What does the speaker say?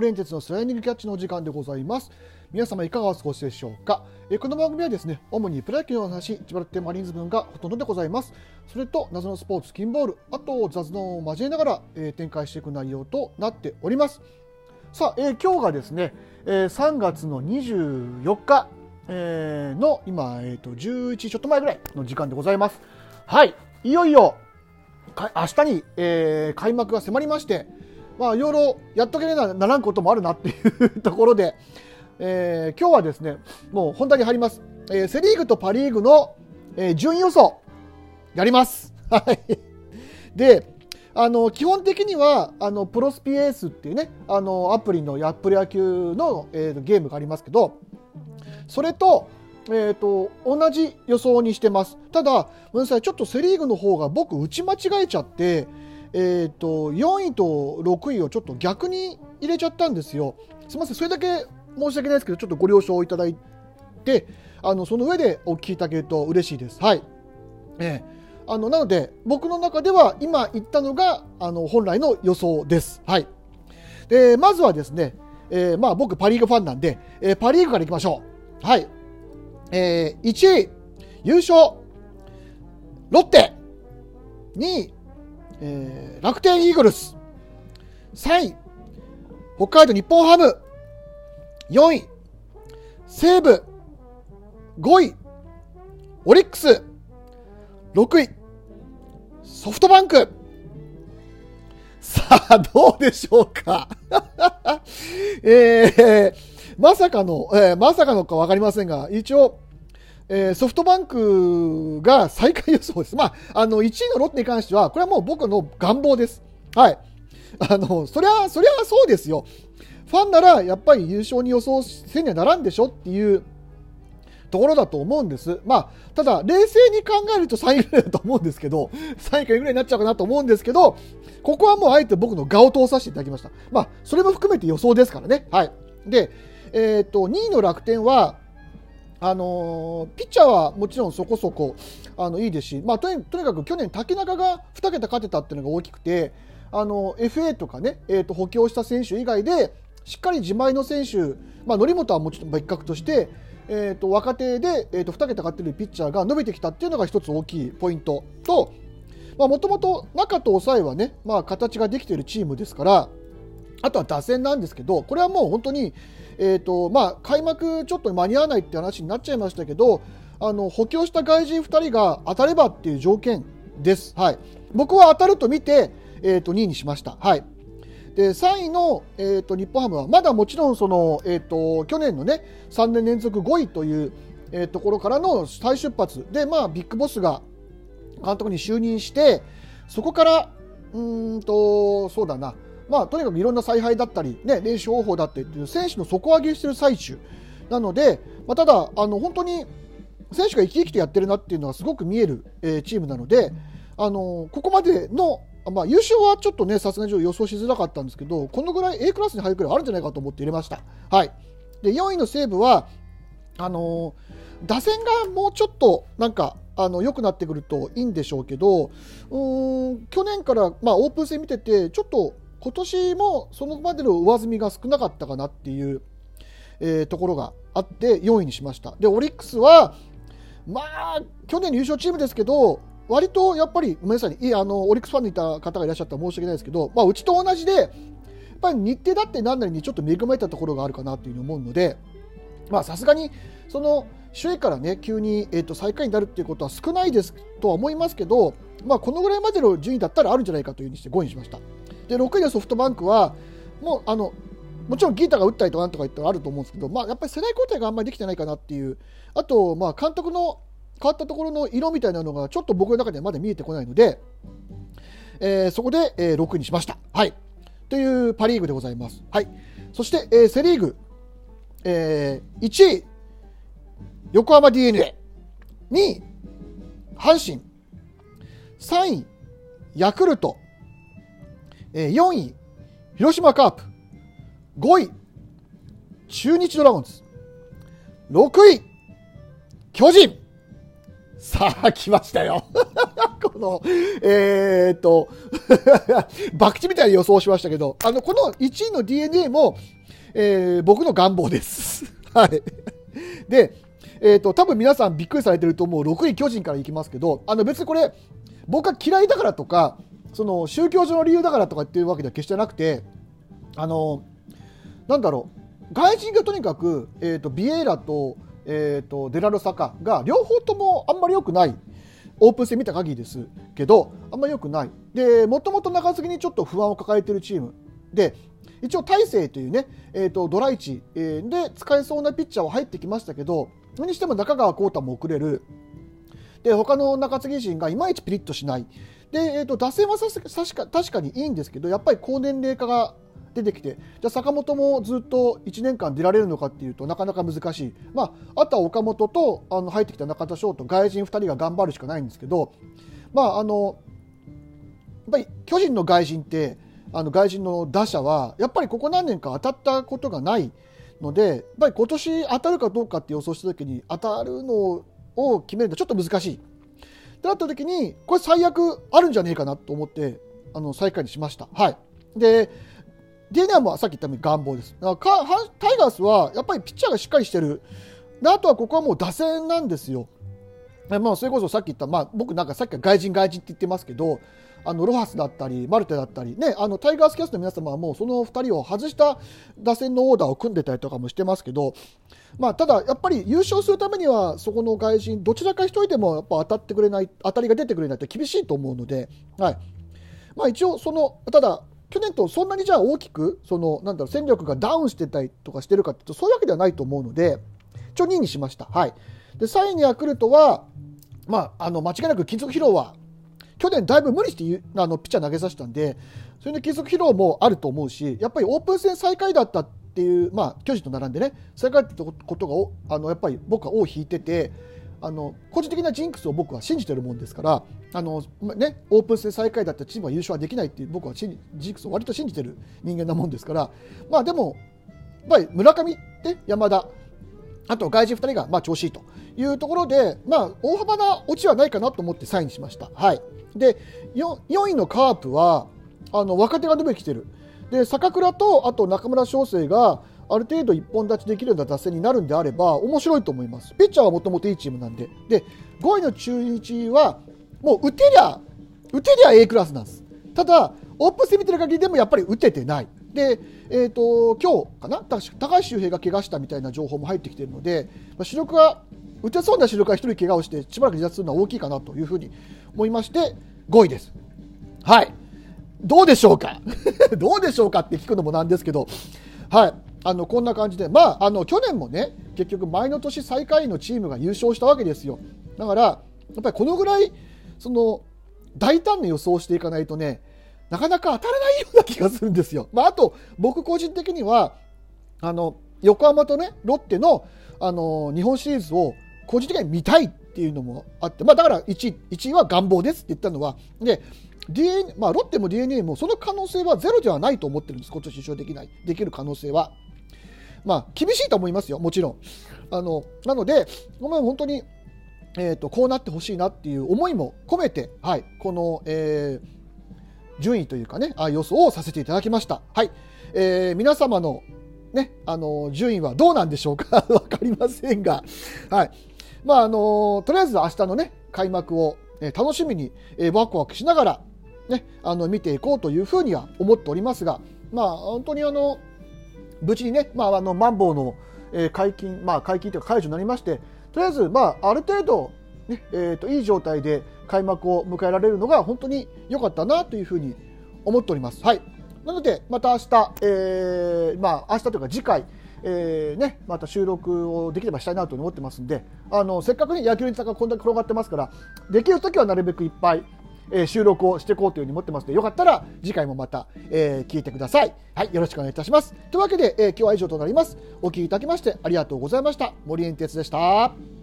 モレンテツのスライディングキャッチのお時間でございます皆様いかがお過ごしでしょうかえこの番組はですね主にプロ野球の話千葉ロッテマリーンズ分がほとんどでございますそれと謎のスポーツ金ボールあと雑談を交えながら、えー展開していく内容となっておりますさあ、えー今日がですね、えー3月の24日、えーの今、えー、と11ちょっと前ぐらいの時間でございますはいいよいよ明日に、えー開幕が迫りまして、まあ、いろいろやっとけねえならんこともあるなっていうところで、えー今日はですね、もう本題に入ります。えーセ・リーグとパ・リーグの、えー順位予想、やります。はい。で、あの、基本的には、あの、プロスピエースっていうね、あの、アプリのやプロ野球の、えーゲームがありますけど、それと、えー、と同じ予想にしてます。ただ、ごめんなさい、ちょっとセ・リーグの方が僕、打ち間違えちゃって、えー、と4位と6位をちょっと逆に入れちゃったんですよ。すみません、それだけ申し訳ないですけど、ちょっとご了承いただいて、あのその上でお聞きいただけると嬉しいです。はい。ええあのなので、僕の中では今言ったのがあの本来の予想です。はい。で、まずはですね、えーまあ僕パ・リーグファンなんで、えーパ・リーグからいきましょう。はい。えー1位、優勝、ロッテ。2位、えー楽天イーグルス。3位、北海道日本ハム。4位、西武。5位、オリックス。6位、ソフトバンク。さあ、どうでしょうか。えー、まさかの、えーまさかのかわかりませんが、一応、えーソフトバンクが最下位予想です。まあ、あの、1位のロッテに関しては、これはもう僕の願望です。はい。あの、そりゃ、そりゃそうですよ。ファンなら、やっぱり優勝に予想せにはならんでしょっていうところだと思うんです。まあ、ただ、冷静に考えると3位ぐらいだと思うんですけど、3位か4位ぐらいになっちゃうかなと思うんですけど、ここはもうあえて僕の画を通させていただきました。まあ、それも含めて予想ですからね。はい。で、えっ、と、2位の楽天は、あのピッチャーはもちろんそこそこあのいいですし、まあ、とにとにかく去年、竹中が2桁勝てたっていうのが大きくて、あの FA とかね、えー、と補強した選手以外で、しっかり自前の選手、まあ、則本はもちろん別格として、えー、と若手で、えー、と2桁勝ってるピッチャーが伸びてきたっていうのが一つ大きいポイントと、もともと中と抑えはね、まあ、形ができているチームですから、あとは打線なんですけど、これはもう本当に、えーとまあ、開幕ちょっと間に合わないって話になっちゃいましたけど、あの補強した外人2人が当たればっていう条件です。はい、僕は当たると見て、えー、と2位にしました。はいで3位の、えー、と日本ハムはまだもちろんその、えー、と去年の、ね、3年連続5位という、えーところからの再出発で、まあ、ビッグボスが監督に就任してそこからうんとそうだな、まあ、とにかくいろんな采配だったり、ね、練習方法だったりっていう選手の底上げしてる最中なので、まあ、ただあの本当に選手が生き生きとやってるなっていうのはすごく見える、えーチームなので、あのここまでの、まあ、優勝はちょっとねさすがに予想しづらかったんですけどこのぐらい A クラスに入るくらいあるんじゃないかと思って入れました。はい、で4位の西武はあの打線がもうちょっとなんかあの良くなってくるといいんでしょうけどうん去年から、まあ、オープン戦見ててちょっと今年もそのまでの上積みが少なかったかなっていう、えーところがあって4位にしました。でオリックスはまあ去年の優勝チームですけど割とやっぱりごめんなさい、いあのオリックスファンにいた方がいらっしゃったら申し訳ないですけど、まあ、うちと同じでやっぱり日程だって何なりにちょっと恵まれたところがあるかなというふうに思うのでまあさすがにその首位からね急に、えー、と最下位になるっていうことは少ないですとは思いますけど、まあ、このぐらいまでの順位だったらあるんじゃないかというふうにして5位にしました。で6位のソフトバンクはもうあのもちろんギータが打ったりとかなんとか言ったらあると思うんですけど、まあ、やっぱり世代交代があんまりできてないかなっていうあと、まあ、監督の変わったところの色みたいなのがちょっと僕の中ではまだ見えてこないので、えーそこで、えー6位にしました。はい。というパ・リーグでございます。はい。そして、えーセ・リーグ、えー1位、横浜 d n a 2位、阪神、3位、ヤクルト、4位、広島カープ、5位、中日ドラゴンズ、6位、巨人、さあ、来ましたよ。この、えー、っと、博打みたいに予想しましたけど、あの、この1位の DNA も、えー、僕の願望です。はい。で、えー、っと、多分皆さんびっくりされてると思う6位巨人からいきますけど、あの別にこれ、僕は嫌いだからとか、その宗教上の理由だからとかっていうわけでは決してなくて、あの、なんだろう、外人がとにかく、えっ、と、ビエイラと、えっ、と、デラロサカが両方ともあんまり良くない。オープン戦見た限りですけど、あんまり良くない。で、もともと中継ぎにちょっと不安を抱えているチーム。で、一応大勢というね、えーと、ドライチ、え、で使えそうなピッチャーは入ってきましたけど、それにしても中川幸太も遅れる。で、他の中継ぎ陣がいまいちピリッとしない。で、えーと、打線はさ確か確かにいいんですけど、やっぱり高年齢化が出てきて、じゃあ坂本もずっと1年間出られるのかっていうとなかなか難しい。まあ、あとは岡本とあの入ってきた中田翔と外人2人が頑張るしかないんですけど、まあ、あの、やっぱり巨人の外人って、あの外人の打者は、やっぱりここ何年か当たったことがないので、やっぱり今年当たるかどうかって予想したときに、当たるのを決めるのはちょっと難しい。ってなった時に、これ最悪あるんじゃねえかなと思って、あの、最下位にしました。はい。で、DNA もさっき言ったように願望です。だからタイガースはやっぱりピッチャーがしっかりしてる。であとはここはもう打線なんですよ。まあ、それこそさっき言った、まあ、僕なんかさっきは外人外人って言ってますけど、あのロハスだったり、マルテだったり、ね、あのタイガースキャストの皆様はもうその2人を外した打線のオーダーを組んでたりとかもしてますけど、まあ、ただ、やっぱり優勝するためには、そこの外人、どちらか1人でもやっぱ当たってくれない、当たりが出てくれないと厳しいと思うので、はいまあ、一応、そのただ、去年とそんなにじゃあ大きくそのなんだろう戦力がダウンしてたりとかしてるかっていうとそういうわけではないと思うので一応2位にしました。はい、で3位にヤクルトは、まあ、あの間違いなく金属疲労は去年だいぶ無理してあのピッチャー投げさせたんでそれで金属疲労もあると思うしやっぱりオープン戦最下位だったっていう、まあ、巨人と並んでね最下位ってことがあのやっぱり僕は尾を引いててあの個人的なジンクスを僕は信じてるもんですからあの、ね、オープン戦最下位だったチームは優勝はできないっていう僕はジンクスを割と信じてる人間なもんですからまあでもやっぱり村上山田あと外人2人がまあ調子いいと。いうところで、まあ、大幅な落ちはないかなと思ってサインしました。はい、で 4, 4位のカープはあの若手が出てきてるで坂倉とあと中村翔成がある程度一本立ちできるような打線になるんであれば面白いと思います。ピッチャーはもともといいチームなんで。で、5位の中日はもう打てりゃ、打てりゃ A クラスなんです。ただ、オープン戦見てる限りでもやっぱり打ててない。で、え、ー、と、今日かな？高橋周平が怪我したみたいな情報も入ってきているので、主力が、打てそうな主力が1人怪我をしてしばらく離脱するのは大きいかなというふうに思いまして、5位です。はい。どうでしょうか？どうでしょうかって聞くのもなんですけど、はい。あのこんな感じで、まあ、あの去年もね結局前の年最下位のチームが優勝したわけですよだからやっぱりこのぐらいその大胆な予想をしていかないとねなかなか当たらないような気がするんですよ、まあ、あと僕個人的にはあの横浜とねロッテのあの日本シリーズを個人的には見たいっていうのもあって、まあ、だから 1, 位は願望ですって言ったのはで DNA まあ、ロッテも d n a もその可能性はゼロではないと思ってるんです、今年優勝できない、できる可能性は。まあ、厳しいと思いますよ、もちろん。あのなので、本当に、えーと、こうなってほしいなっていう思いも込めて、はい、この、えー、順位というかね、あ予想をさせていただきました。はい、えー、皆様のね、あの順位はどうなんでしょうか？わかりませんが、はい。まあ、あのとりあえず明日のね、開幕を、え、楽しみに、えー、ワクワクしながら、ね、あの見ていこうというふうには思っておりますが、まあ、本当にあの無事にね、まあ、あのマンボウの、えー、解禁、まあ、解禁というか解除になりまして、とりあえず、まあ、ある程度、ねえーと、いい状態で開幕を迎えられるのが本当に良かったなというふうに思っております。はい、なので、また明日、えー、まあ、明日というか次回、えーね、また収録をできればしたいなと思ってますんで、あのせっかく、ね、野球にがこんだけ転がってますから、できるときはなるべくいっぱい、えー、収録をしていこうというふうに思ってますので、よかったら次回もまた、えー、聞いてください。はい、よろしくお願いいたします。というわけで、えー、今日は以上となります。お聞きいただきましてありがとうございました。森エンテツでした。